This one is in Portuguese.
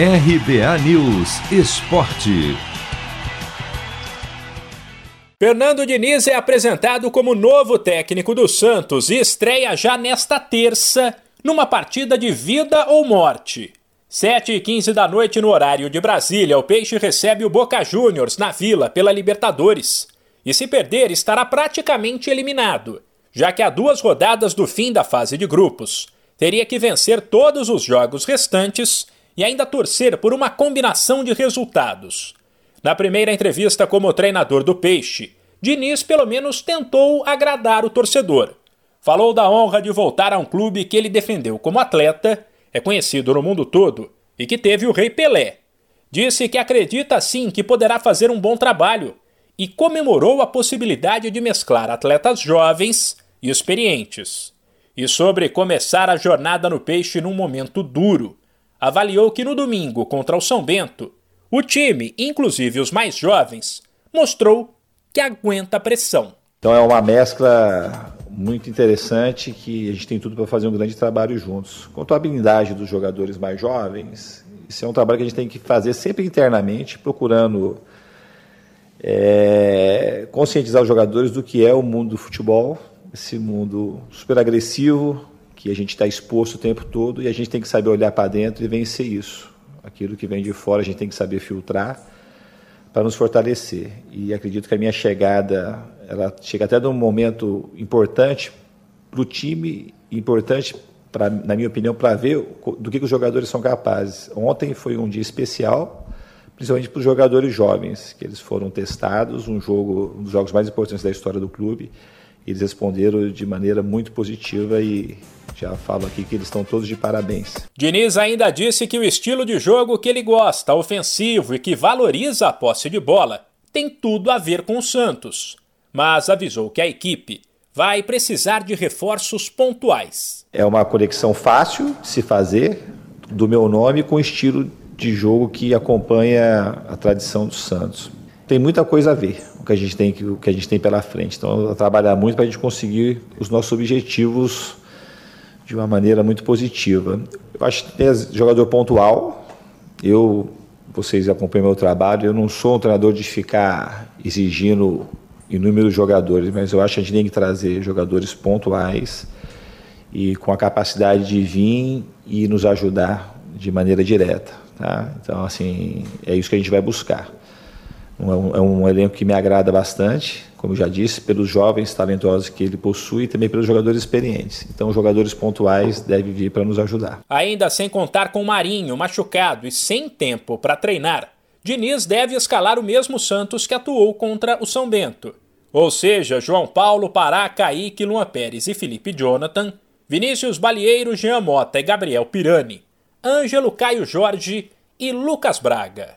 RBA News Esporte. Fernando Diniz é apresentado como novo técnico do Santos e estreia já nesta terça numa partida de vida ou morte. 7 e 15 da noite no horário de Brasília, o Peixe recebe o Boca Juniors na Vila pela Libertadores. E se perder, estará praticamente eliminado, já que há duas rodadas do fim da fase de grupos. Teria que vencer todos os jogos restantes e ainda torcer por uma combinação de resultados. Na primeira entrevista como treinador do Peixe, Diniz pelo menos tentou agradar o torcedor. Falou da honra de voltar a um clube que ele defendeu como atleta é conhecido no mundo todo e que teve o Rei Pelé. Disse que acredita sim que poderá fazer um bom trabalho e comemorou a possibilidade de mesclar atletas jovens e experientes. E sobre começar a jornada no peixe num momento duro, avaliou que no domingo contra o São Bento, o time, inclusive os mais jovens, mostrou que aguenta a pressão. Então é uma mescla muito interessante que a gente tem tudo para fazer um grande trabalho juntos. Quanto à habilidade dos jogadores mais jovens, isso é um trabalho que a gente tem que fazer sempre internamente, procurando é, conscientizar os jogadores do que é o mundo do futebol, esse mundo super agressivo que a gente está exposto o tempo todo e a gente tem que saber olhar para dentro e vencer isso. Aquilo que vem de fora a gente tem que saber filtrar para nos fortalecer. E acredito que a minha chegada ela chega até num momento importante para o time, importante, pra, na minha opinião, para ver do que, que os jogadores são capazes. Ontem foi um dia especial, principalmente para os jogadores jovens, que eles foram testados, um jogo, um dos jogos mais importantes da história do clube. Eles responderam de maneira muito positiva e já falo aqui que eles estão todos de parabéns. Diniz ainda disse que o estilo de jogo que ele gosta, ofensivo e que valoriza a posse de bola, tem tudo a ver com o Santos mas avisou que a equipe vai precisar de reforços pontuais. É uma conexão fácil de se fazer do meu nome com o estilo de jogo que acompanha a tradição do Santos. Tem muita coisa a ver o que a gente tem, o que a gente tem pela frente. Então, trabalhar muito para a gente conseguir os nossos objetivos de uma maneira muito positiva. Eu acho que tem jogador pontual. Eu, vocês acompanham meu trabalho, eu não sou um treinador de ficar exigindo inúmeros jogadores, mas eu acho que a gente tem que trazer jogadores pontuais e com a capacidade de vir e nos ajudar de maneira direta. Tá? Então, assim, é isso que a gente vai buscar. É um, é um elenco que me agrada bastante, como já disse, pelos jovens talentosos que ele possui e também pelos jogadores experientes. Então, jogadores pontuais devem vir para nos ajudar. Ainda sem contar com o Marinho machucado e sem tempo para treinar, Diniz deve escalar o mesmo Santos que atuou contra o São Bento. Ou seja, João Paulo, Pará, Kaique, Luan Pérez e Felipe Jonathan, Vinícius Balieiro, Jean Mota e Gabriel Pirani, Ângelo Caio Jorge e Lucas Braga.